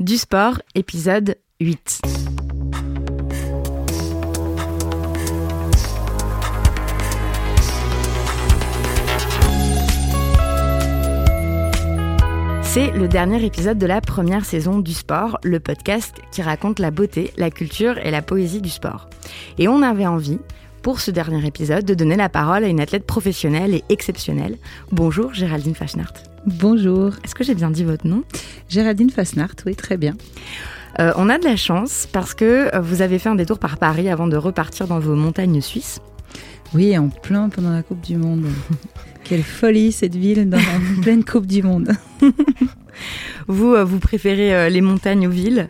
Du sport, épisode 8. C'est le dernier épisode de la première saison du sport, le podcast qui raconte la beauté, la culture et la poésie du sport. Et on avait envie, pour ce dernier épisode, de donner la parole à une athlète professionnelle et exceptionnelle. Bonjour Géraldine Fasnart. Bonjour. Est-ce que j'ai bien dit votre nom? Géraldine Fasnart, oui, très bien. Euh, on a de la chance parce que vous avez fait un détour par Paris avant de repartir dans vos montagnes suisses. Oui, en plein pendant la Coupe du Monde. Quelle folie cette ville dans la pleine Coupe du Monde. vous, euh, vous préférez euh, les montagnes aux villes?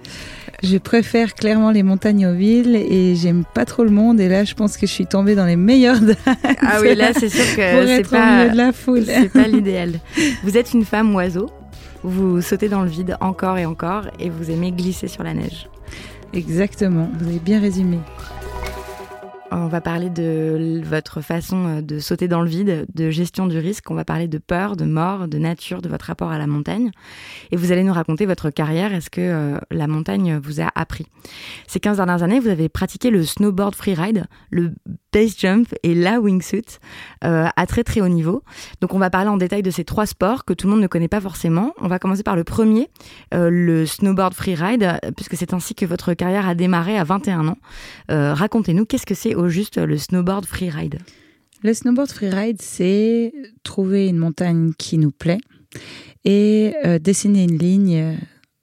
Je préfère clairement les montagnes aux villes et j'aime pas trop le monde. Et là, je pense que je suis tombée dans les meilleures dates. Ah oui, là, c'est sûr que c'est pas, de la foule. C'est pas l'idéal. Vous êtes une femme oiseau. Vous sautez dans le vide encore et encore et vous aimez glisser sur la neige. Exactement, vous avez bien résumé. On va parler de votre façon euh, de sauter dans le vide, de gestion du risque. On va parler de peur, de mort, de nature, de votre rapport à la montagne. Et vous allez nous raconter votre carrière. Est-ce que euh, la montagne vous a appris Ces 15 dernières années, vous avez pratiqué le snowboard freeride, le base jump et la wingsuit euh, à très très haut niveau. Donc on va parler en détail de ces trois sports que tout le monde ne connaît pas forcément. On va commencer par le premier, le snowboard freeride, puisque c'est ainsi que votre carrière a démarré à 21 ans. Racontez-nous, qu'est-ce que c'est juste le snowboard freeride? Le snowboard freeride, c'est trouver une montagne qui nous plaît et euh, dessiner une ligne euh,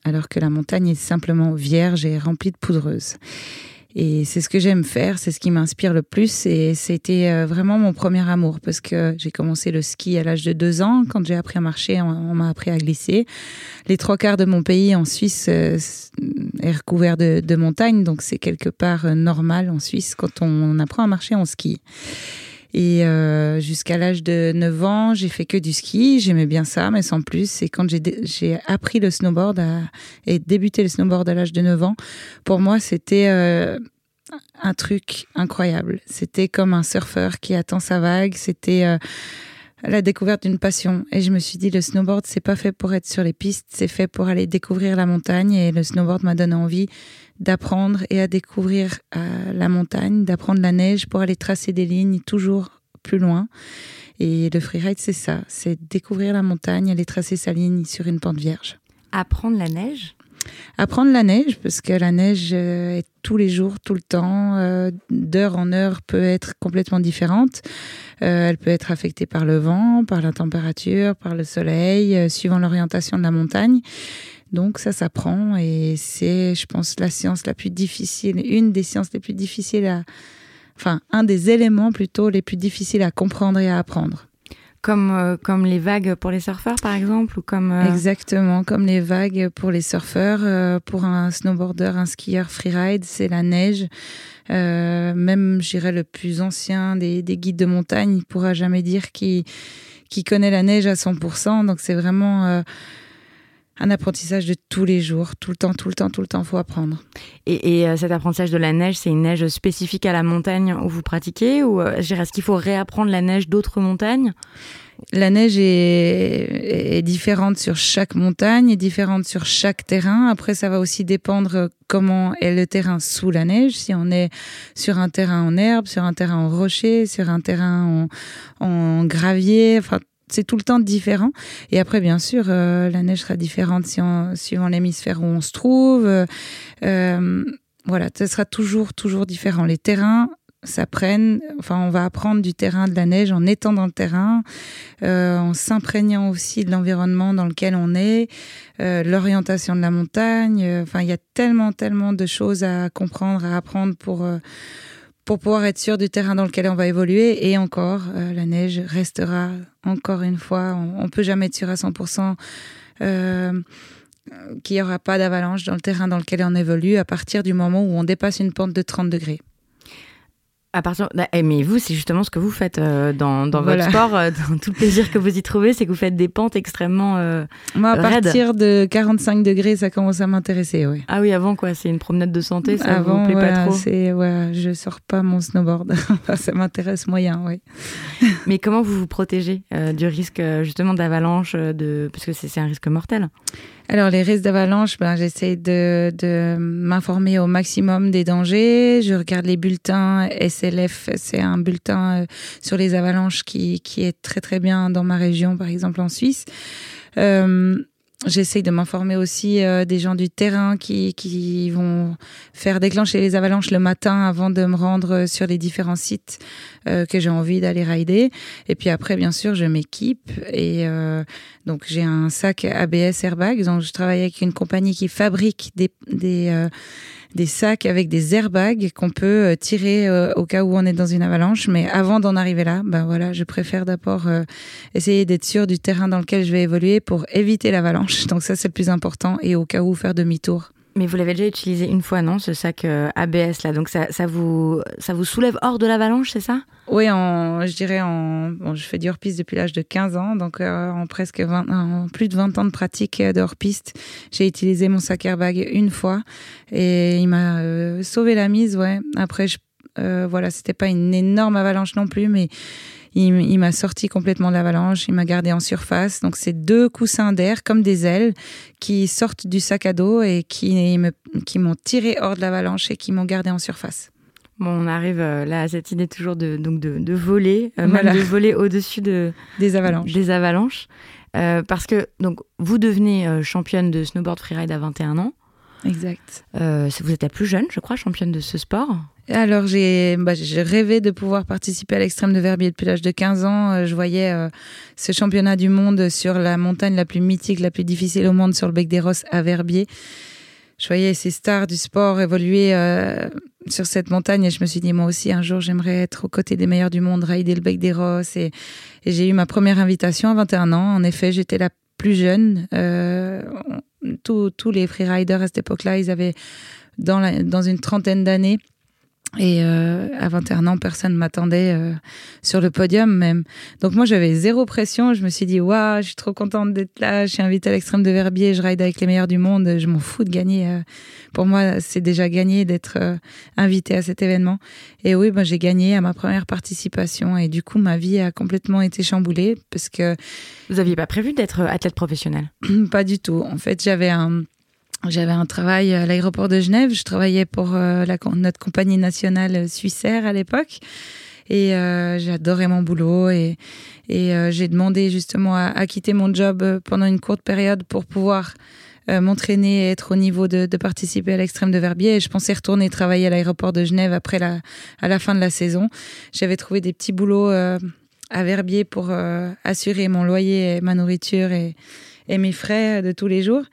alors que la montagne est simplement vierge et remplie de poudreuse. Et c'est ce que j'aime faire, c'est ce qui m'inspire le plus. Et c'était euh, vraiment mon premier amour parce que j'ai commencé le ski à l'âge de deux ans. Quand j'ai appris à marcher, on, m'a appris à glisser. Les trois quarts de mon pays en Suisse euh, est recouvert de, montagnes, donc c'est quelque part euh, normal en Suisse. Quand on apprend à marcher, on skie. Et jusqu'à l'âge de 9 ans, j'ai fait que du ski. J'aimais bien ça, mais sans plus. Et quand j'ai appris le snowboard et débuté le snowboard à l'âge de 9 ans, pour moi, c'était un truc incroyable. C'était comme un surfeur qui attend sa vague. C'était euh, la découverte d'une passion. Et je me suis dit, le snowboard, c'est pas fait pour être sur les pistes, c'est fait pour aller découvrir la montagne. Et le snowboard m'a donné envie d'apprendre et à découvrir euh, la montagne, d'apprendre la neige pour aller tracer des lignes toujours plus loin. Et le freeride, c'est ça, c'est découvrir la montagne, aller tracer sa ligne sur une pente vierge. Apprendre la neige? Apprendre la neige, parce que la neige euh, est tous les jours, tout le temps, euh, d'heure en heure, peut être complètement différente. Euh, elle peut être affectée par le vent, par la température, par le soleil, suivant l'orientation de la montagne. Donc ça s'apprend et c'est, je pense, la science la plus difficile, une des sciences les plus difficiles à, enfin, un des éléments plutôt les plus difficiles à comprendre et à apprendre. Comme, euh, comme les vagues pour les surfeurs, par exemple ou comme, euh, Exactement, comme les vagues pour les surfeurs. Euh, pour un snowboarder, un skieur freeride, c'est la neige. même, je dirais, le plus ancien des, des guides de montagne, il pourra jamais dire qu'il connaît la neige à 100%. Donc, c'est vraiment un apprentissage de tous les jours, tout le temps, tout le temps, tout le temps, faut apprendre. Et, et cet apprentissage de la neige, c'est une neige spécifique à la montagne où vous pratiquez ou est-ce qu'il faut réapprendre la neige d'autres montagnes? La neige est, est, différente sur chaque montagne, est différente sur chaque terrain. Après, ça va aussi dépendre comment est le terrain sous la neige. Si on est sur un terrain en herbe, sur un terrain en rocher, sur un terrain en, en gravier, enfin, c'est tout le temps différent. Et après, bien sûr, euh, la neige sera différente suivant l'hémisphère où on se trouve. Euh, voilà, ce sera toujours, toujours différent. Les terrains s'apprennent, enfin, on va apprendre du terrain de la neige en étant dans le terrain, euh, en s'imprégnant aussi de l'environnement dans lequel on est, l'orientation de la montagne. Enfin, il y a tellement, tellement de choses à comprendre, à apprendre pour pour pouvoir être sûr du terrain dans lequel on va évoluer. Et encore, la neige restera encore une fois. On, ne peut jamais être sûr à 100% qu'il n'y aura pas d'avalanche dans le terrain dans lequel on évolue à partir du moment où on dépasse une pente de 30 degrés. À partir, eh, mais vous, c'est justement ce que vous faites euh, dans, dans votre sport. Euh, dans tout le plaisir que vous y trouvez, c'est que vous faites des pentes extrêmement euh, Moi, à partir de 45 degrés, ça commence à m'intéresser, oui. Ah oui, avant quoi? C'est une promenade de santé, ça avant, vous plaît pas trop? c'est, ouais, Je sors pas mon snowboard. ça m'intéresse moyen, oui. mais comment vous vous protégez du risque justement d'avalanche, de parce que c'est, c'est un risque mortel? Alors les risques d'avalanche, ben, j'essaie de, de m'informer au maximum des dangers. Je regarde les bulletins SLF, c'est un bulletin euh, sur les avalanches qui, qui est très très bien dans ma région, par exemple en Suisse. Euh, J'essaye de m'informer aussi euh, des gens du terrain qui, qui vont faire déclencher les avalanches le matin avant de me rendre sur les différents sites euh, que j'ai envie d'aller rider. Et puis après, bien sûr, je m'équipe et euh, donc j'ai un sac ABS airbag. Donc je travaille avec une compagnie qui fabrique des, des euh, des sacs avec des airbags qu'on peut euh, tirer euh, au cas où on est dans une avalanche. Mais avant d'en arriver là, ben voilà, je préfère d'abord euh, essayer d'être sûr du terrain dans lequel je vais évoluer pour éviter l'avalanche. Donc ça, c'est le plus important. Et au cas où, faire demi-tour. Mais vous l'avez déjà utilisé une fois, non, ce sac ABS là? Donc ça, ça, vous, ça vous soulève hors de l'avalanche, c'est ça? Oui, en, je dirais en. Je fais du hors-piste depuis l'âge de 15 ans, donc euh, en presque 20, en plus de 20 ans de pratique de hors-piste, j'ai utilisé mon sac airbag une fois et il m'a euh, sauvé la mise, ouais. Après, je, euh, voilà, c'était pas une énorme avalanche non plus, mais il, il m'a sorti complètement de l'avalanche, il m'a gardé en surface. Donc, c'est deux coussins d'air comme des ailes qui sortent du sac à dos et qui, me, qui m'ont tiré hors de l'avalanche et qui m'ont gardé en surface. Bon, on arrive euh, là à cette idée toujours de, donc de, de voler, euh, même de voler au-dessus de, des avalanches. Des avalanches. Euh, parce que donc, vous devenez championne de snowboard freeride à 21 ans. Exact. vous êtes la plus jeune, je crois, championne de ce sport. Alors, j'ai bah, rêvé de pouvoir participer à l'extrême de Verbier depuis l'âge de 15 ans. je voyais ce championnat du monde sur la montagne la plus mythique, la plus difficile au monde, sur le Bec des Rosses à Verbier je voyais ces stars du sport évoluer euh, sur cette montagne et je me suis dit moi aussi un jour j'aimerais être aux côtés des meilleurs du monde, rider le bec des Rosses et, j'ai eu ma première invitation à 21 ans. En effet, j'étais la plus jeune. Euh, tous les freeriders à cette époque-là, ils avaient dans, la, dans une trentaine d'années. Et euh, à 21 ans, personne ne m'attendait euh, sur le podium même. Donc moi, j'avais zéro pression. Je me suis dit, waouh, je suis trop contente d'être là. Je suis invitée à l'extrême de Verbier. Je ride avec les meilleurs du monde. Je m'en fous de gagner. Euh. Pour moi, c'est déjà gagné d'être euh, invitée à cet événement. Et oui, ben, j'ai gagné à ma première participation. Et du coup, ma vie a complètement été chamboulée parce que... Vous aviez pas prévu d'être athlète professionnel? Pas du tout. En fait, j'avais un j'avais un travail à l'aéroport de Genève. Je travaillais pour euh, notre compagnie nationale Suissair à l'époque. Et euh, j'adorais mon boulot et, euh, j'ai demandé justement à, quitter mon job pendant une courte période pour pouvoir m'entraîner et être au niveau de, de participer à l'extrême de Verbier. Et je pensais retourner travailler à l'aéroport de Genève après la, à la fin de la saison. J'avais trouvé des petits boulots à Verbier pour assurer mon loyer et ma nourriture et, et mes frais de tous les jours.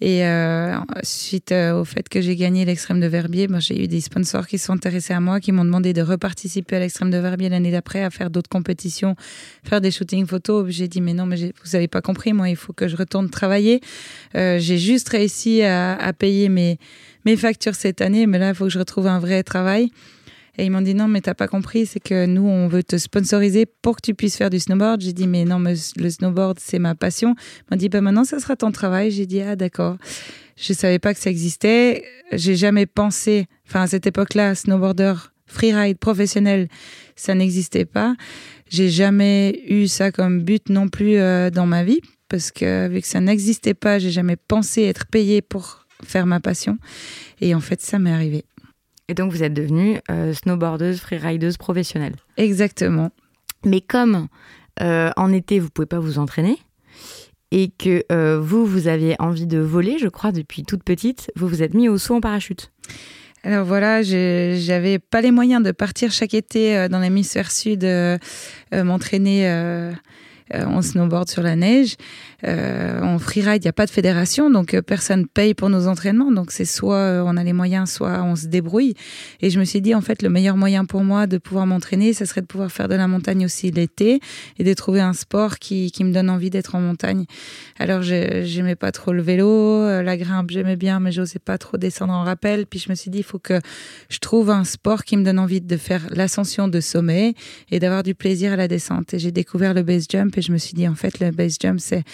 Et euh, suite euh, au fait que j'ai gagné l'extrême de Verbier, ben, j'ai eu des sponsors qui sont intéressés à moi, qui m'ont demandé de reparticiper à l'extrême de Verbier l'année d'après, à faire d'autres compétitions, faire des shootings photos. J'ai dit, mais non, mais vous avez pas compris, moi, il faut que je retourne travailler. Euh, j'ai juste réussi à, à payer mes, mes factures cette année, mais là, il faut que je retrouve un vrai travail. Et ils m'ont dit non, mais t'as pas compris, c'est que nous, on veut te sponsoriser pour que tu puisses faire du snowboard. J'ai dit, mais non, mais le snowboard, c'est ma passion. Ils m'ont dit, bah maintenant, ça sera ton travail. J'ai dit, ah d'accord. Je savais pas que ça existait. J'ai jamais pensé, enfin, à cette époque-là, snowboarder, freeride professionnel, ça n'existait pas. J'ai jamais eu ça comme but non plus euh, dans ma vie, parce que vu que ça n'existait pas, j'ai jamais pensé être payé pour faire ma passion. Et en fait, ça m'est arrivé. Et donc, vous êtes devenue euh, snowboardeuse, freerideuse professionnelle. Exactement. Mais comme euh, en été, vous pouvez pas vous entraîner et que euh, vous, vous aviez envie de voler, je crois, depuis toute petite, vous vous êtes mis au saut en parachute. Alors voilà, j'avais pas les moyens de partir chaque été euh, dans l'hémisphère sud euh, m'entraîner en snowboard sur la neige. Euh, en freeride, il n'y a pas de fédération, donc euh, personne paye pour nos entraînements. Donc c'est soit euh, on a les moyens, soit on se débrouille. Et je me suis dit, en fait, le meilleur moyen pour moi de pouvoir m'entraîner, ce serait de pouvoir faire de la montagne aussi l'été et de trouver un sport qui, qui me donne envie d'être en montagne. Alors, j'aimais pas trop le vélo, la grimpe, j'aimais bien, mais j'osais pas trop descendre en rappel. Puis je me suis dit, il faut que je trouve un sport qui me donne envie de faire l'ascension de sommet et d'avoir du plaisir à la descente. Et j'ai découvert le base jump et je me suis dit, en fait, le base jump, c'est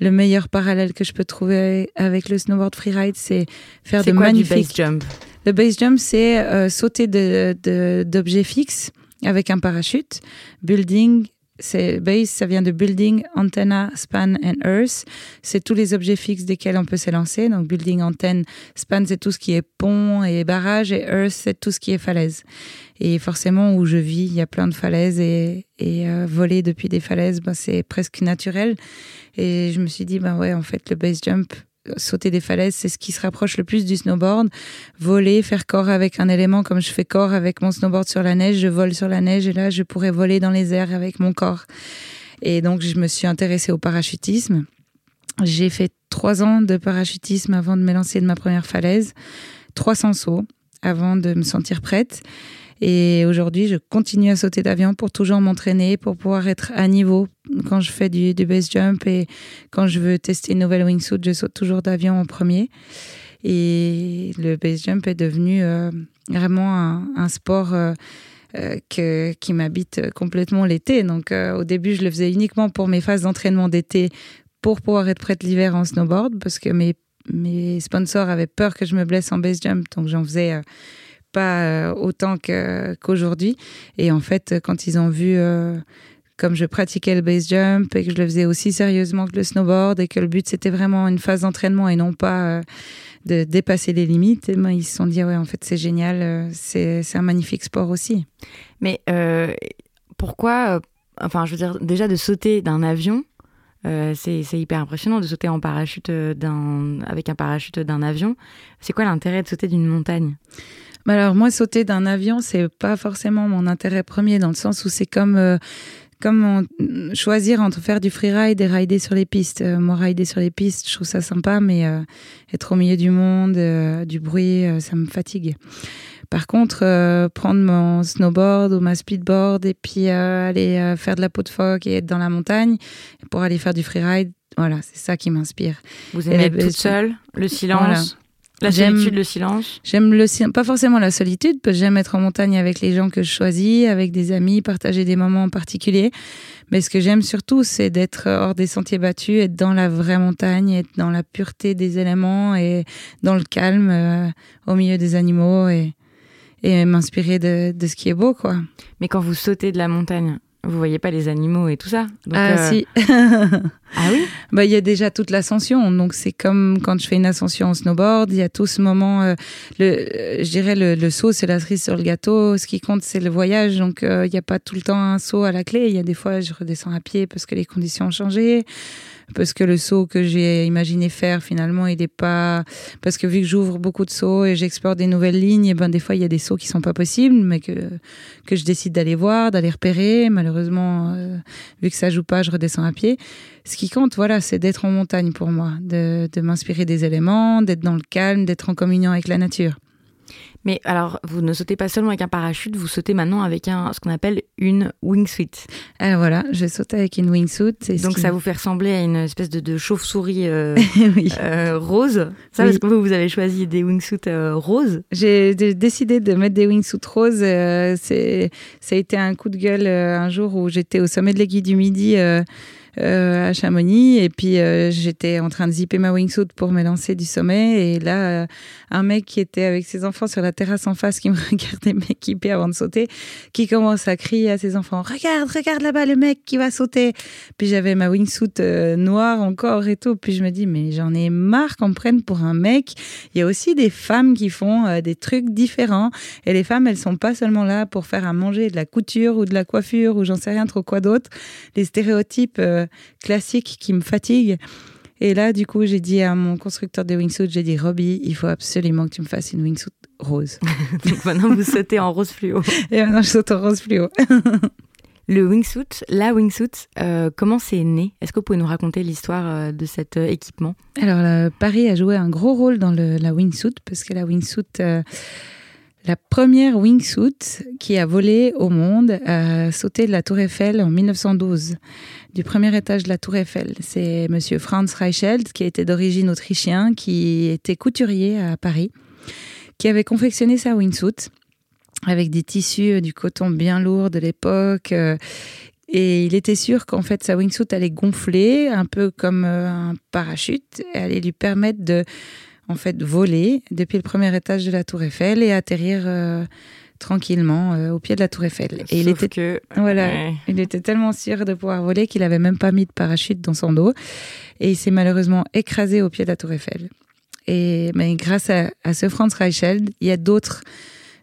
le meilleur parallèle que je peux trouver avec le snowboard freeride, c'est faire de magnifiques. base jump? Le base jump, c'est euh, sauter d'objets de, fixes avec un parachute, building c'est base, ça vient de building, antenna, span and earth. C'est tous les objets fixes desquels on peut s'élancer. Donc building, antenne, span, c'est tout ce qui est pont et barrage, et earth, c'est tout ce qui est falaise. Et forcément, où je vis, il y a plein de falaises et, euh, voler depuis des falaises, ben, c'est presque naturel. Et je me suis dit, ben ouais, en fait, le base jump, sauter des falaises, c'est ce qui se rapproche le plus du snowboard. Voler, faire corps avec un élément comme je fais corps avec mon snowboard sur la neige, je vole sur la neige et là, je pourrais voler dans les airs avec mon corps. Et donc, je me suis intéressée au parachutisme. J'ai fait trois ans de parachutisme avant de me lancer de ma première falaise, 300 sauts avant de me sentir prête. Et aujourd'hui, je continue à sauter d'avion pour toujours m'entraîner, pour pouvoir être à niveau quand je fais du, base jump et quand je veux tester une nouvelle wingsuit, je saute toujours d'avion en premier. Et le base jump est devenu euh, vraiment un, sport euh, euh, qui m'habite complètement l'été. Donc au début, je le faisais uniquement pour mes phases d'entraînement d'été pour pouvoir être prête l'hiver en snowboard parce que mes, mes sponsors avaient peur que je me blesse en base jump. Donc j'en faisais pas euh, autant qu'aujourd'hui. et en fait, quand ils ont vu euh, comme je pratiquais le base jump et que je le faisais aussi sérieusement que le snowboard et que le but c'était vraiment une phase d'entraînement et non pas euh, de dépasser les limites, eh ben, ils se sont dit ouais en fait c'est génial, c'est un magnifique sport aussi. Mais pourquoi, enfin je veux dire déjà de sauter d'un avion, c'est hyper impressionnant de sauter en parachute avec un parachute d'un avion. C'est quoi l'intérêt de sauter d'une montagne? Alors moi, sauter d'un avion, c'est pas forcément mon intérêt premier dans le sens où c'est comme euh, comme choisir entre faire du freeride et rider sur les pistes. Euh, moi, rider sur les pistes, je trouve ça sympa, mais euh, être au milieu du monde, du bruit, ça me fatigue. Par contre, prendre mon snowboard ou ma speedboard et puis aller faire de la peau de phoque et être dans la montagne pour aller faire du freeride, voilà, c'est ça qui m'inspire. Vous aimez être toute seule, le silence la solitude, le silence J'aime le pas forcément la solitude, parce que j'aime être en montagne avec les gens que je choisis, avec des amis, partager des moments en particulier. Mais ce que j'aime surtout, c'est d'être hors des sentiers battus, être dans la vraie montagne, être dans la pureté des éléments et dans le calme, euh, au milieu des animaux et, et m'inspirer de, de ce qui est beau, quoi. Mais quand vous sautez de la montagne, vous voyez pas les animaux et tout ça Ah euh, si. ah oui? Bah il y a déjà toute l'ascension, donc c'est comme quand je fais une ascension en snowboard, il y a tout ce moment. Euh, le, euh, je dirais le, le saut, c'est la cerise sur le gâteau. Ce qui compte, c'est le voyage, donc il n'y a pas tout le temps un saut à la clé. Il y a des fois, je redescends à pied parce que les conditions ont changé parce que le saut que j'ai imaginé faire finalement il n'est pas parce que vu que j'ouvre beaucoup de sauts et j'explore des nouvelles lignes et ben des fois il y a des sauts qui sont pas possibles mais que que je décide d'aller voir d'aller repérer. Malheureusement euh, vu que ça joue pas je redescends à pied. Ce qui compte voilà c'est d'être en montagne pour moi de, de m'inspirer des éléments d'être dans le calme d'être en communion avec la nature mais alors, vous ne sautez pas seulement avec un parachute, vous sautez maintenant avec un, ce qu'on appelle une wingsuit. Ah, voilà, je saute avec une wingsuit. Donc ça vous fait ressembler à une espèce de, chauve-souris euh, euh, rose. Ça, parce que vous, vous avez choisi des wingsuits euh, roses. J'ai décidé de mettre des wingsuits roses. ça a été un coup de gueule un jour où j'étais au sommet de l'aiguille du Midi euh, à Chamonix. Et puis, euh, j'étais en train de zipper ma wingsuit pour me lancer du sommet. Et là, euh, un mec qui était avec ses enfants sur la terrasse en face, qui me regardait m'équiper avant de sauter, qui commence à crier à ses enfants Regarde, regarde là-bas le mec qui va sauter. Puis j'avais ma wingsuit noire encore et tout. Puis je me dis Mais j'en ai marre qu'on me prenne pour un mec. Il y a aussi des femmes qui font des trucs différents. Et les femmes, elles sont pas seulement là pour faire à manger de la couture ou de la coiffure ou j'en sais rien trop quoi d'autre. Les stéréotypes classique qui me fatigue. Et là, du coup, j'ai dit à mon constructeur de wingsuit, j'ai dit, Robbie, il faut absolument que tu me fasses une wingsuit rose. Donc maintenant, vous sautez en rose fluo. Et maintenant, je saute en rose fluo. Le wingsuit, la wingsuit, euh, comment c'est né? Est-ce que vous pouvez nous raconter l'histoire euh, de cet euh, équipement? Alors, Paris a joué un gros rôle dans le, la wingsuit, parce que la wingsuit la première wingsuit qui a volé au monde a sauté de la Tour Eiffel en 1912, du premier étage de la Tour Eiffel. C'est monsieur Franz Reichelt, qui était d'origine autrichien, qui était couturier à Paris, qui avait confectionné sa wingsuit avec des tissus, euh, du coton bien lourd de l'époque. Euh, et il était sûr qu'en fait, sa wingsuit allait gonfler, un peu comme euh, un parachute, et allait lui permettre de en fait voler depuis le premier étage de la Tour Eiffel et atterrir euh, tranquillement au pied de la Tour Eiffel. Et il était que voilà, il était tellement sûr de pouvoir voler qu'il avait même pas mis de parachute dans son dos et il s'est malheureusement écrasé au pied de la Tour Eiffel. Et mais grâce à, à ce Franz Reicheld, il y a d'autres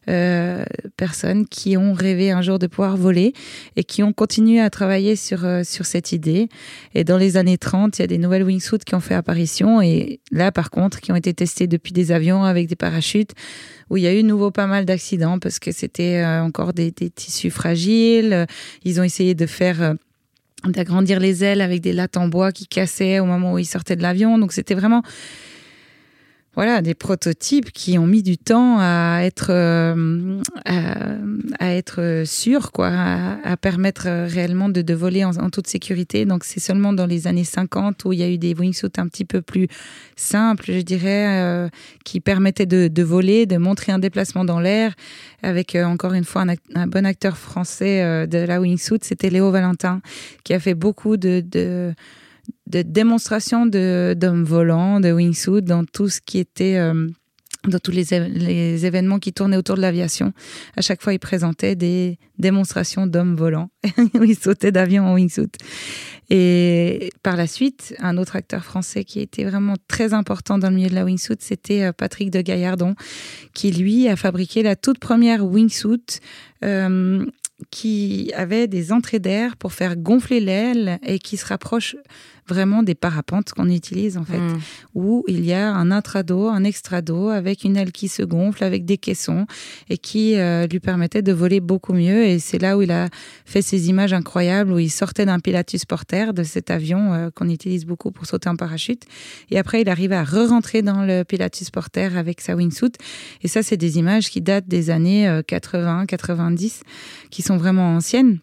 euh, personnes qui ont rêvé un jour de pouvoir voler et qui ont continué à travailler sur, euh, sur cette idée. Et dans les années 30, il y a des nouvelles wingsuits qui ont fait apparition et là, par contre, qui ont été testés depuis des avions avec des parachutes où il y a eu nouveau pas mal d'accidents parce que c'était euh, encore des, des, tissus fragiles. Ils ont essayé de faire d'agrandir les ailes avec des lattes en bois qui cassaient au moment où ils sortaient de l'avion. Donc c'était vraiment voilà, des prototypes qui ont mis du temps à être, euh, à, être sûrs, quoi, à, permettre réellement de, de voler en, toute sécurité. Donc, c'est seulement dans les années 50 où il y a eu des wingsuits un petit peu plus simples, je dirais, euh, qui permettaient de, de, voler, de montrer un déplacement dans l'air. Avec euh, encore une fois un, un, bon acteur français de la wingsuit, c'était Léo Valentin, qui a fait beaucoup de, de de démonstration d'hommes volants, de wingsuit, dans tout ce qui était euh, dans tous les, événements qui tournaient autour de l'aviation. À chaque fois, il présentait des démonstrations d'hommes volants. il sautait d'avion en wingsuit. Et par la suite, un autre acteur français qui était vraiment très important dans le milieu de la wingsuit, c'était euh, Patrick de Gaillardon, qui lui a fabriqué la toute première wingsuit euh, qui avait des entrées d'air pour faire gonfler l'aile et qui se rapproche vraiment des parapentes qu'on utilise en fait, mm. où il y a un intrado, un extrado avec une aile qui se gonfle, avec des caissons et qui euh, lui permettait de voler beaucoup mieux. Et c'est là où il a fait ces images incroyables où il sortait d'un Pilatus Porter, de cet avion euh, qu'on utilise beaucoup pour sauter en parachute. Et après, il arrivait à re-rentrer dans le Pilatus Porter avec sa wingsuit. Et ça, c'est des images qui datent des années 80, euh, 90, qui sont vraiment anciennes.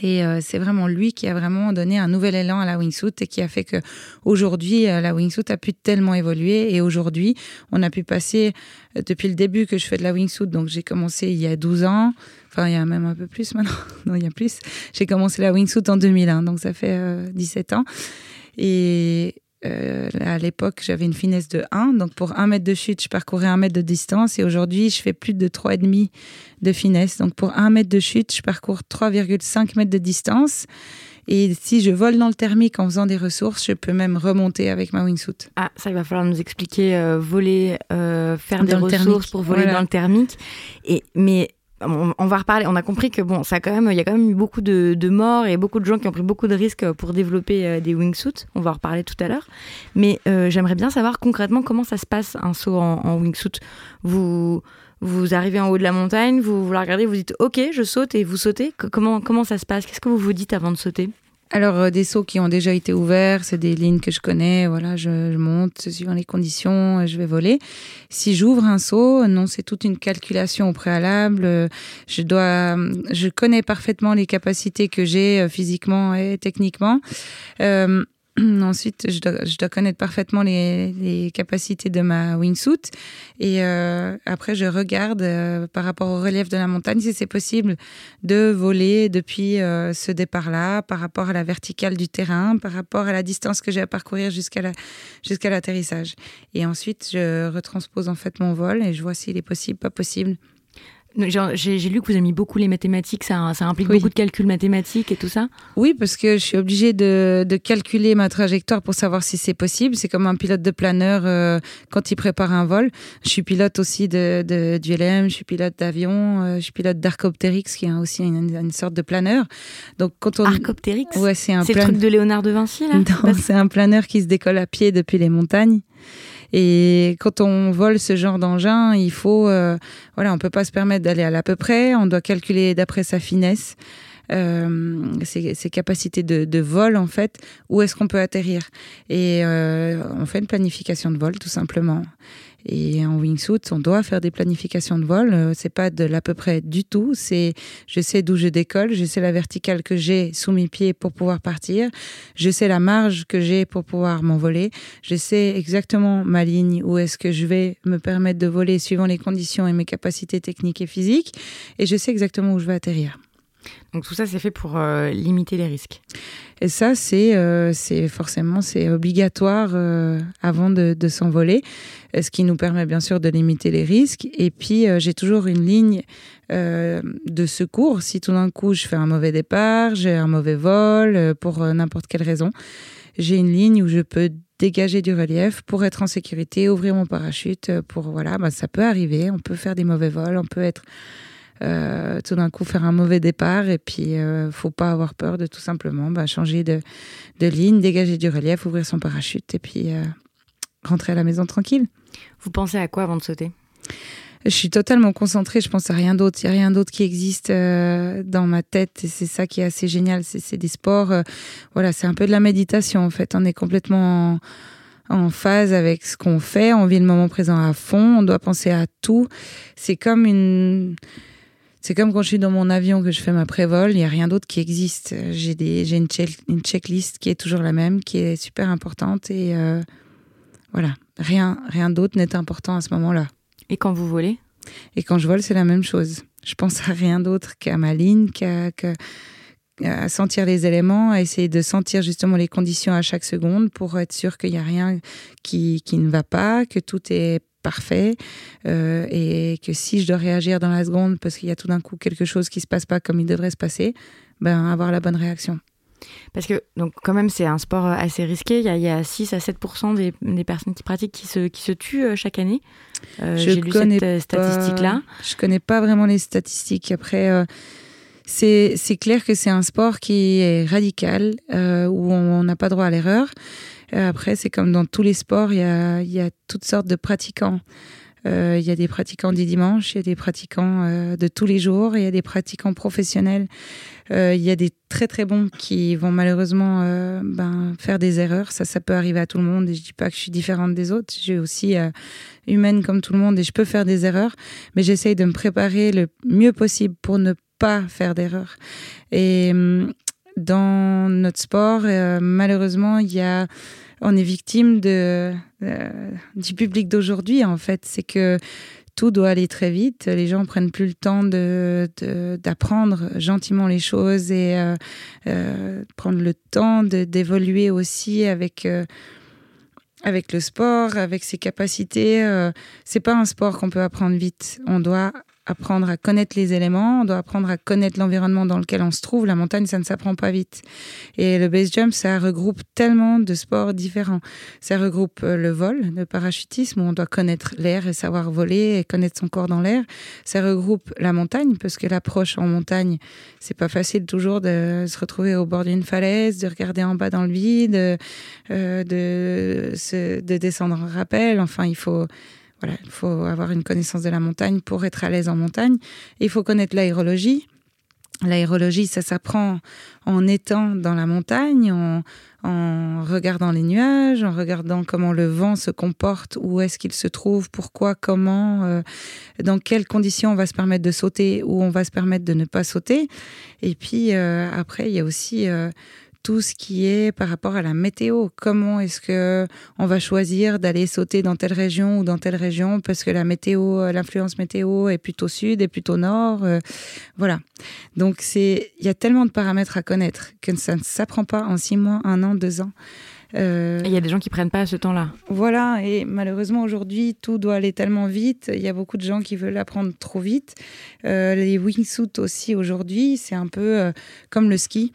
Et euh, c'est vraiment lui qui a vraiment donné un nouvel élan à la wingsuit et qui a fait que aujourd'hui euh, la wingsuit a pu tellement évoluer. Et aujourd'hui on a pu passer euh, depuis le début que je fais de la wingsuit donc j'ai commencé il y a 12 ans. Enfin il y a même un peu plus maintenant. Non il y a plus. J'ai commencé la wingsuit en 2001 donc ça fait 17 ans. Et euh, à l'époque, j'avais une finesse de 1. Donc, pour 1 mètre de chute, je parcourais 1 mètre de distance. Et aujourd'hui, je fais plus de 3,5 de finesse. Donc, pour 1 mètre de chute, je parcours 3,5 mètres de distance. Et si je vole dans le thermique en faisant des ressources, je peux même remonter avec ma wingsuit. Ah, ça, il va falloir nous expliquer euh, voler, euh, faire des ressources pour voler dans le thermique. Et, mais on, va reparler. On a compris que bon, ça quand même, il y a quand même eu beaucoup de, morts et beaucoup de gens qui ont pris beaucoup de risques pour développer euh, des wingsuits. On va en reparler tout à l'heure. Mais euh, j'aimerais bien savoir concrètement comment ça se passe un saut en, wingsuit. Vous vous arrivez en haut de la montagne, vous, vous la regardez, vous dites OK, je saute et vous sautez. Comment comment ça se passe? Qu'est-ce que vous vous dites avant de sauter? Alors, euh, des sauts qui ont déjà été ouverts, c'est des lignes que je connais, voilà, je, je monte suivant les conditions, euh, je vais voler. Si j'ouvre un saut, non, c'est toute une calculation au préalable. Je dois, je connais parfaitement les capacités que j'ai euh, physiquement et techniquement. Euh, Ensuite, je dois, connaître parfaitement les, capacités de ma wingsuit. Et euh, après, je regarde euh, par rapport au relief de la montagne si c'est possible de voler depuis euh, ce départ-là, par rapport à la verticale du terrain, par rapport à la distance que j'ai à parcourir jusqu'à l'atterrissage. Et ensuite, je retranspose en fait mon vol et je vois s'il est possible, pas possible j'ai lu que vous avez mis beaucoup les mathématiques, ça, ça implique beaucoup de calculs mathématiques et tout ça Oui, parce que je suis obligée de, de calculer ma trajectoire pour savoir si c'est possible. C'est comme un pilote de planeur euh, quand il prépare un vol. Je suis pilote aussi de, de du LM, je suis pilote d'avion, euh, je suis pilote d'Arcoptérix, qui est aussi une, une, sorte de planeur. Donc quand on... Arcoptérix? Ouais, c'est un C'est le truc de Léonard de Vinci, là? C'est un planeur qui se décolle à pied depuis les montagnes. Et quand on vole ce genre d'engin, il faut, euh, voilà, on peut pas se permettre d'aller à l'à peu près. On doit calculer d'après sa finesse. Euh, ses, ses, capacités de, de, vol en fait, où est-ce qu'on peut atterrir. Et euh, on fait une planification de vol tout simplement. Et en wingsuit, on doit faire des planifications de vol. Euh, c'est pas de l'à peu près du tout. C'est, je sais d'où je décolle, je sais la verticale que j'ai sous mes pieds pour pouvoir partir, je sais la marge que j'ai pour pouvoir m'envoler, je sais exactement ma ligne où est-ce que je vais me permettre de voler suivant les conditions et mes capacités techniques et physiques, et je sais exactement où je vais atterrir. Donc tout ça, c'est fait pour euh, limiter les risques. Et ça, c'est euh, forcément c'est obligatoire euh, avant de, de s'envoler, ce qui nous permet bien sûr de limiter les risques. Et puis j'ai toujours une ligne de secours si tout d'un coup je fais un mauvais départ, j'ai un mauvais vol pour n'importe quelle raison. J'ai une ligne où je peux dégager du relief pour être en sécurité, ouvrir mon parachute. Pour voilà, bah, ça peut arriver. On peut faire des mauvais vols, on peut être euh, tout d'un coup faire un mauvais départ et puis euh, faut pas avoir peur de tout simplement bah, changer de, de, ligne, dégager du relief, ouvrir son parachute et puis euh, rentrer à la maison tranquille. Vous pensez à quoi avant de sauter? Je suis totalement concentrée, je pense à rien d'autre. Il n'y a rien d'autre qui existe euh, dans ma tête et c'est ça qui est assez génial. C'est des sports, euh, voilà, c'est un peu de la méditation en fait. On est complètement en, en phase avec ce qu'on fait, on vit le moment présent à fond, on doit penser à tout. C'est comme une c'est comme quand je suis dans mon avion que je fais ma prévol, il n'y a rien d'autre qui existe. J'ai des, j'ai une, une, checklist qui est toujours la même, qui est super importante et euh, voilà, rien, rien d'autre n'est important à ce moment-là. Et quand vous volez? Et quand je vole, c'est la même chose. Je pense à rien d'autre qu'à ma ligne, qu'à, à sentir les éléments, à essayer de sentir justement les conditions à chaque seconde pour être sûr qu'il n'y a rien qui, qui ne va pas, que tout est parfait euh, et que si je dois réagir dans la seconde parce qu'il y a tout d'un coup quelque chose qui se passe pas comme il devrait se passer, ben avoir la bonne réaction. Parce que, donc, quand même, c'est un sport assez risqué. Il y a, il y a 6 à 7 des, des, personnes qui pratiquent qui se, qui se tuent euh, chaque année. Euh, J'ai lu cette statistique-là. Je connais pas vraiment les statistiques. Après, euh, c'est clair que c'est un sport qui est radical, euh, où on n'a pas droit à l'erreur. Euh, après, c'est comme dans tous les sports, il y a, y a toutes sortes de pratiquants. Euh, il y a des pratiquants du dimanche, il y a des pratiquants euh, de tous les jours, il y a des pratiquants professionnels. Euh, il y a des très très bons qui vont malheureusement ben, faire des erreurs. Ça, ça peut arriver à tout le monde. Et je dis pas que je suis différente des autres. Je suis aussi humaine comme tout le monde et je peux faire des erreurs. Mais j'essaye de me préparer le mieux possible pour ne pas faire d'erreurs. Et hum, dans notre sport, malheureusement, il y a on est victime de, euh, du public d'aujourd'hui, en fait. C'est que tout doit aller très vite. Les gens prennent plus le temps de, d'apprendre gentiment les choses et euh, euh, prendre le temps d'évoluer aussi avec avec le sport, avec ses capacités. c'est pas un sport qu'on peut apprendre vite. On doit apprendre à connaître les éléments, on doit apprendre à connaître l'environnement dans lequel on se trouve. La montagne, ça ne s'apprend pas vite. Et le base jump, ça regroupe tellement de sports différents. Ça regroupe euh, le vol, le parachutisme, où on doit connaître l'air et savoir voler et connaître son corps dans l'air. Ça regroupe la montagne, parce que l'approche en montagne, c'est pas facile toujours de se retrouver au bord d'une falaise, de regarder en bas dans le vide, euh, de, de descendre en rappel. Enfin, il faut il faut avoir une connaissance de la montagne pour être à l'aise en montagne. il faut connaître l'aérologie. L'aérologie, ça s'apprend en étant dans la montagne, en, regardant les nuages, en regardant comment le vent se comporte, où est-ce qu'il se trouve, pourquoi, comment, euh, dans quelles conditions on va se permettre de sauter, où on va se permettre de ne pas sauter. Et puis euh, après, il y a aussi euh, tout ce qui est par rapport à la météo. Comment est-ce que on va choisir d'aller sauter dans telle région ou dans telle région? Parce que la météo, euh, l'influence météo est plutôt sud et plutôt nord. Euh, voilà. Donc c'est, il y a tellement de paramètres à connaître que ça ne s'apprend pas en six mois, un an, deux ans. Euh, il y a des gens qui prennent pas ce temps-là. Voilà, et malheureusement aujourd'hui tout doit aller tellement vite. Il y a beaucoup de gens qui veulent apprendre trop vite. Euh, les wingsuits aussi aujourd'hui, c'est un peu comme le ski.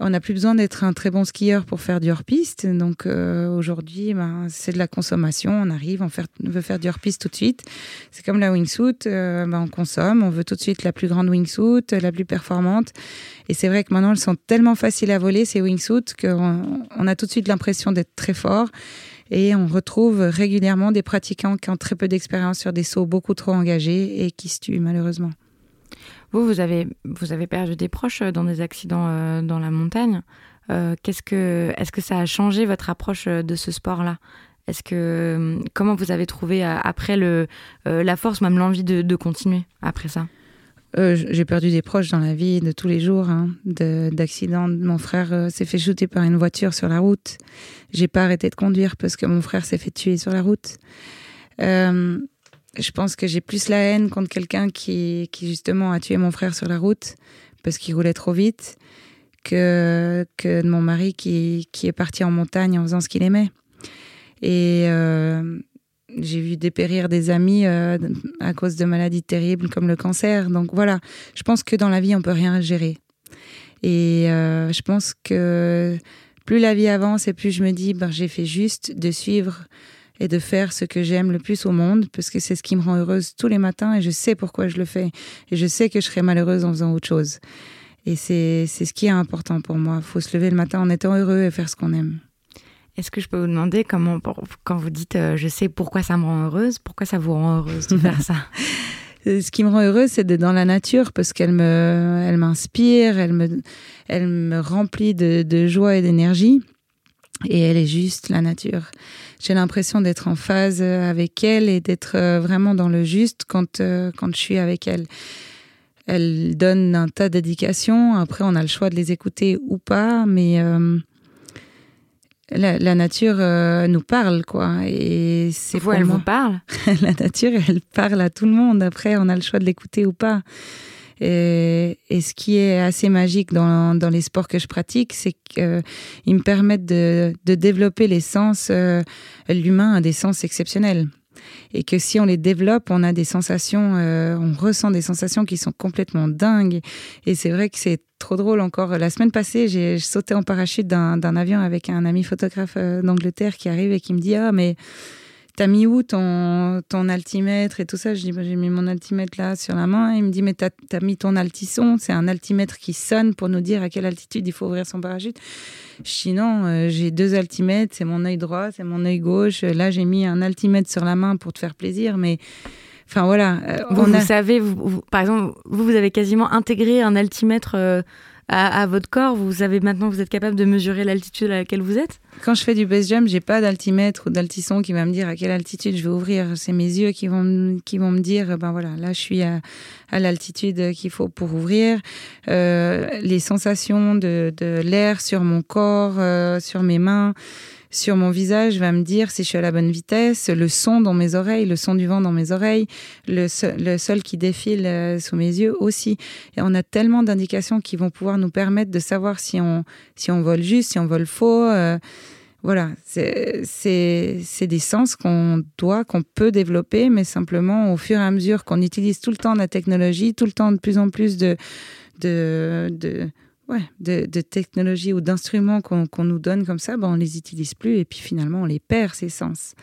On n'a plus besoin d'être un très bon skieur pour faire du hors-piste. Donc euh, aujourd'hui, ben, c'est de la consommation. On arrive, on, veut faire du hors-piste tout de suite. C'est comme la wingsuit, euh, ben, on consomme, on veut tout de suite la plus grande wingsuit, la plus performante. Et c'est vrai que maintenant, elles sont tellement faciles à voler, ces wingsuits, qu'on on a tout de suite l'impression d'être très fort. Et on retrouve régulièrement des pratiquants qui ont très peu d'expérience sur des sauts beaucoup trop engagés et qui se tuent malheureusement. Vous, vous avez, vous avez perdu des proches euh, dans des accidents euh, dans la montagne. Euh, qu'est-ce que, est-ce que ça a changé votre approche de ce sport-là? Est-ce que comment vous avez trouvé après le, la force, même l'envie de, continuer après ça? J'ai perdu des proches dans la vie de tous les jours, hein, d'accidents. Mon frère s'est fait shooter par une voiture sur la route. J'ai pas arrêté de conduire parce que mon frère s'est fait tuer sur la route je pense que j'ai plus la haine contre quelqu'un qui, justement a tué mon frère sur la route parce qu'il roulait trop vite que, que de mon mari qui, qui est parti en montagne en faisant ce qu'il aimait. Et euh, j'ai vu dépérir des amis euh, à cause de maladies terribles comme le cancer. Donc voilà, je pense que dans la vie, on peut rien gérer. Et euh, je pense que plus la vie avance et plus je me dis, ben, j'ai fait juste de suivre et de faire ce que j'aime le plus au monde, parce que c'est ce qui me rend heureuse tous les matins et je sais pourquoi je le fais. Et je sais que je serai malheureuse en faisant autre chose. Et c'est ce qui est important pour moi. Il faut se lever le matin en étant heureux et faire ce qu'on aime. Est-ce que je peux vous demander comment, quand vous dites euh, je sais pourquoi ça me rend heureuse, pourquoi ça vous rend heureuse de faire ça? Ce qui me rend heureuse, c'est d'être dans la nature parce qu'elle me, elle m'inspire, elle me, elle me remplit de, de joie et d'énergie. Et elle est juste la nature. J'ai l'impression d'être en phase avec elle et d'être euh, vraiment dans le juste quand, euh, quand je suis avec elle. Elle donne un tas d'éducations. Après, on a le choix de les écouter ou pas, mais la, nature euh, nous parle, quoi. Et c'est vous, elle vous parle? La nature, elle parle à tout le monde. Après, on a le choix de l'écouter ou pas. Et, ce qui est assez magique dans, les sports que je pratique, c'est qu'ils me permettent de, de, développer les sens. Euh, l'humain a des sens exceptionnels et que si on les développe, on a des sensations, euh, on ressent des sensations qui sont complètement dingues. Et c'est vrai que c'est trop drôle encore. La semaine passée, j'ai sauté en parachute d'un avion avec un ami photographe euh, d'Angleterre qui arrive et qui me dit Ah, mais t'as mis où ton, ton altimètre et tout ça? Je dis bah, J'ai mis mon altimètre là sur la main. Il me dit Mais t'as as mis ton altisson C'est un altimètre qui sonne pour nous dire à quelle altitude il faut ouvrir son parachute. Sinon, euh, j'ai deux altimètres, c'est mon œil droit, c'est mon œil gauche. Là, j'ai mis un altimètre sur la main pour te faire plaisir, mais enfin voilà. Euh, vous, vous savez, vous, par exemple, vous, vous avez quasiment intégré un altimètre euh, à, votre corps Vous savez maintenant, vous êtes capable de mesurer l'altitude à laquelle vous êtes? Quand je fais du base jump, j'ai pas d'altimètre ou d'altisson qui va me dire à quelle altitude je vais ouvrir. C'est mes yeux qui vont, qui vont me dire, ben voilà, là je suis à, à l'altitude qu'il faut pour ouvrir. Euh, les sensations de, de l'air sur mon corps, euh, sur mes mains sur mon visage va me dire si je suis à la bonne vitesse, le son dans mes oreilles, le son du vent dans mes oreilles, le, sol, qui défile euh, sous mes yeux aussi. Et on a tellement d'indications qui vont pouvoir nous permettre de savoir si on, si on vole juste, si on vole faux. Voilà, c'est des sens qu'on doit, qu'on peut développer, mais simplement au fur et à mesure qu'on utilise tout le temps la technologie, tout le temps de plus en plus de, de, de ouais, de, de technologies ou d'instruments qu'on nous donne comme ça, ben on les utilise plus et puis finalement on les perd ces sens.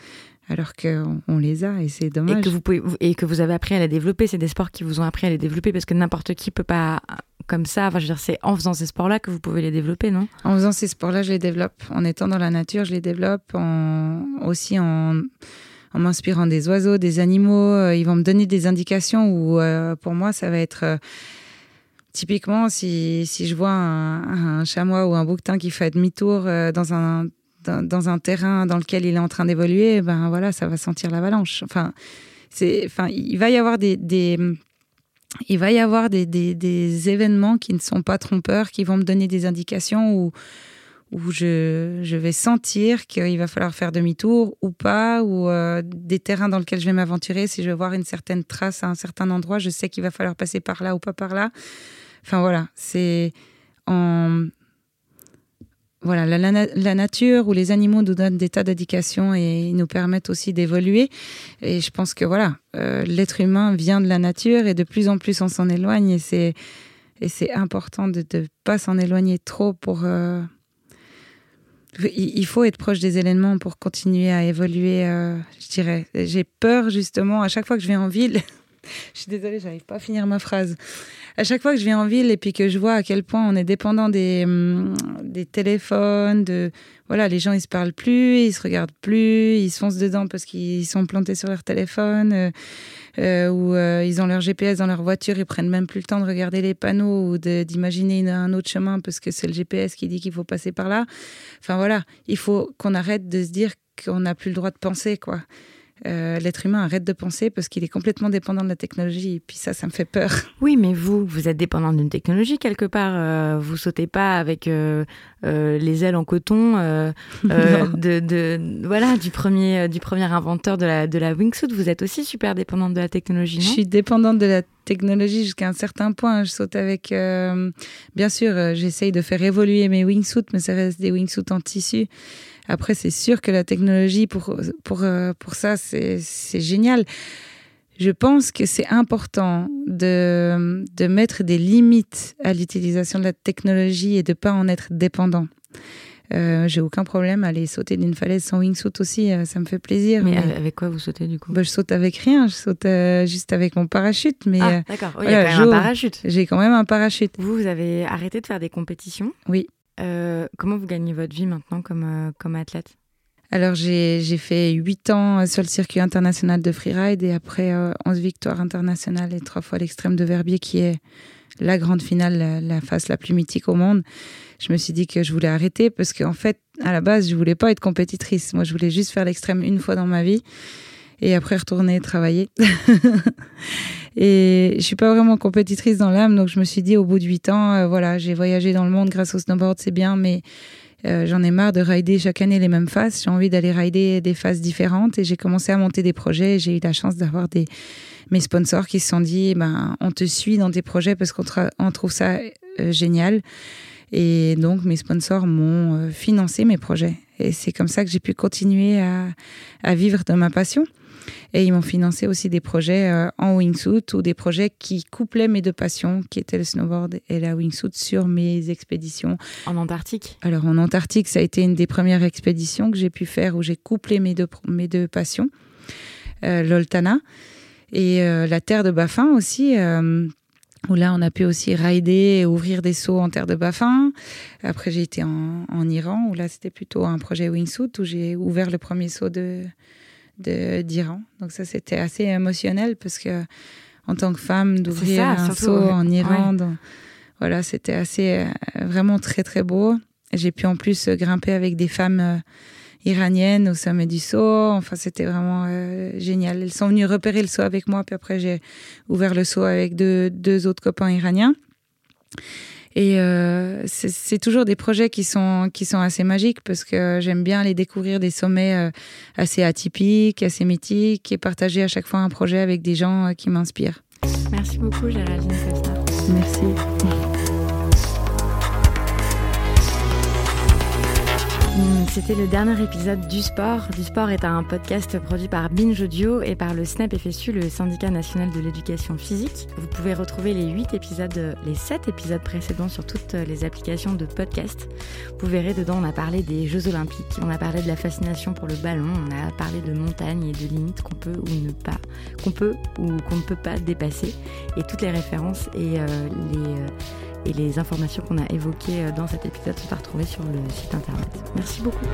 Alors qu'on on les a et c'est dommage. Et que, vous pouvez, et que vous avez appris à les développer. C'est des sports qui vous ont appris à les développer parce que n'importe qui peut pas comme ça. Enfin, je veux dire, c'est en faisant ces sports-là que vous pouvez les développer, non? En faisant ces sports-là, je les développe. En étant dans la nature, je les développe. Aussi en, m'inspirant des oiseaux, des animaux. Euh, ils vont me donner des indications où, euh, pour moi, ça va être. Euh, Typiquement, si, si je vois un, chamois ou un bouquetin qui fait demi-tour dans un, dans, un terrain dans lequel il est en train d'évoluer, ben voilà, ça va sentir l'avalanche. Enfin, enfin, il va y avoir des, des il va y avoir des, des, événements qui ne sont pas trompeurs, qui vont me donner des indications où, où je, je vais sentir qu'il va falloir faire demi-tour ou pas, ou euh, des terrains dans lesquels je vais m'aventurer. Si je vais voir une certaine trace à un certain endroit, je sais qu'il va falloir passer par là ou pas par là. Enfin voilà, c'est en voilà, la, nature ou les animaux nous donnent des tas d'indications et ils nous permettent aussi d'évoluer. Et je pense que voilà, euh, l'être humain vient de la nature et de plus en plus on s'en éloigne et c'est et c'est important de ne pas s'en éloigner trop pour. Euh, il faut être proche des éléments pour continuer à évoluer, euh, je dirais. J'ai peur justement à chaque fois que je vais en ville. je suis désolée, j'arrive pas à finir ma phrase à chaque fois que je viens en ville et puis que je vois à quel point on est dépendant des, des téléphones, de voilà, les gens ils se parlent plus, ils se regardent plus, ils se foncent dedans parce qu'ils sont plantés sur leur téléphone euh, euh, ou euh, ils ont leur GPS dans leur voiture, ils prennent même plus le temps de regarder les panneaux ou d'imaginer un autre chemin parce que c'est le GPS qui dit qu'il faut passer par là. Enfin voilà, il faut qu'on arrête de se dire qu'on n'a plus le droit de penser quoi. Euh, l'être humain arrête de penser parce qu'il est complètement dépendant de la technologie. Et puis ça, ça me fait peur. Oui, mais vous, vous êtes dépendant d'une technologie quelque part. Euh, vous sautez pas avec euh, les ailes en coton de, de, voilà, du, premier, du premier inventeur de la, de la wingsuit. Vous êtes aussi super dépendante de la technologie, non? Je suis dépendante de la technologie jusqu'à un certain point. Je saute avec... bien sûr, j'essaye de faire évoluer mes wingsuits, mais ça reste des wingsuits en tissu. Après, c'est sûr que la technologie, pour, pour, euh, pour ça, c'est génial. Je pense que c'est important de, de mettre des limites à l'utilisation de la technologie et de ne pas en être dépendant. Euh, j'ai aucun problème à aller sauter d'une falaise sans wingsuit aussi, euh, ça me fait plaisir. Mais, avec quoi vous sautez du coup? Bah, Je saute avec rien, je saute juste avec mon parachute. Mais, ah, d'accord, il y a quand même un parachute. J'ai quand même un parachute. Vous, vous avez arrêté de faire des compétitions? Oui. Euh, comment vous gagnez votre vie maintenant comme, euh, comme athlète? Alors, j'ai fait 8 ans sur le circuit international de freeride et après 11 euh, victoires internationales et 3 fois l'extrême de Verbier qui est la grande finale, la, la, phase la plus mythique au monde. Je me suis dit que je voulais arrêter parce qu'en fait, à la base, je voulais pas être compétitrice. Moi, je voulais juste faire l'extrême une fois dans ma vie et après retourner travailler. et je suis pas vraiment compétitrice dans l'âme, donc je me suis dit au bout de huit ans, euh, voilà, j'ai voyagé dans le monde grâce au snowboard, c'est bien, mais euh, j'en ai marre de rider chaque année les mêmes phases. J'ai envie d'aller rider des phases différentes et j'ai commencé à monter des projets. J'ai eu la chance d'avoir des mes sponsors qui se sont dit, ben, on te suit dans tes projets parce qu'on on trouve ça euh, génial. Et donc, mes sponsors m'ont financé mes projets. Et c'est comme ça que j'ai pu continuer à, à, vivre de ma passion. Et ils m'ont financé aussi des projets euh, en wingsuit ou des projets qui couplaient mes deux passions, qui étaient le snowboard et la wingsuit, sur mes expéditions. En Antarctique? Alors en Antarctique, ça a été une des premières expéditions que j'ai pu faire où j'ai couplé mes deux, mes deux passions, euh, l'Oltana et euh, la terre de Baffin aussi où là on a pu aussi rider et ouvrir des sauts en terre de Baffin. Après j'ai été en, en, Iran où là c'était plutôt un projet wingsuit où j'ai ouvert le premier saut de d'Iran. Donc ça, c'était assez émotionnel parce que en tant que femme, d'ouvrir un saut en Iran, voilà, c'était assez euh, vraiment très très beau. J'ai pu en plus grimper avec des femmes euh, iraniennes au sommet du saut. Enfin, c'était vraiment euh, génial. Elles sont venues repérer le saut avec moi, puis après j'ai ouvert le saut avec deux, deux autres copains iraniens. Et euh, c'est toujours des projets qui sont, qui sont assez magiques parce que j'aime bien aller découvrir des sommets euh, assez atypiques, assez mythiques et partager à chaque fois un projet avec des gens qui m'inspirent. Merci beaucoup, Géraldine Merci. C'était le dernier épisode du Sport. Du Sport est un podcast produit par Binge Audio et par le SNAP FSU, le syndicat national de l'éducation physique. Vous pouvez retrouver les 8 épisodes, les 7 épisodes précédents sur toutes les applications de podcast. Vous verrez dedans, on a parlé des Jeux Olympiques, on a parlé de la fascination pour le ballon, on a parlé de montagnes et de limites qu'on peut ou ne pas, qu'on peut ou qu'on ne peut pas dépasser. Et toutes les références et euh, les euh, et les informations qu'on a évoquées euh, dans cet épisode sont à retrouver sur le site internet. Merci beaucoup.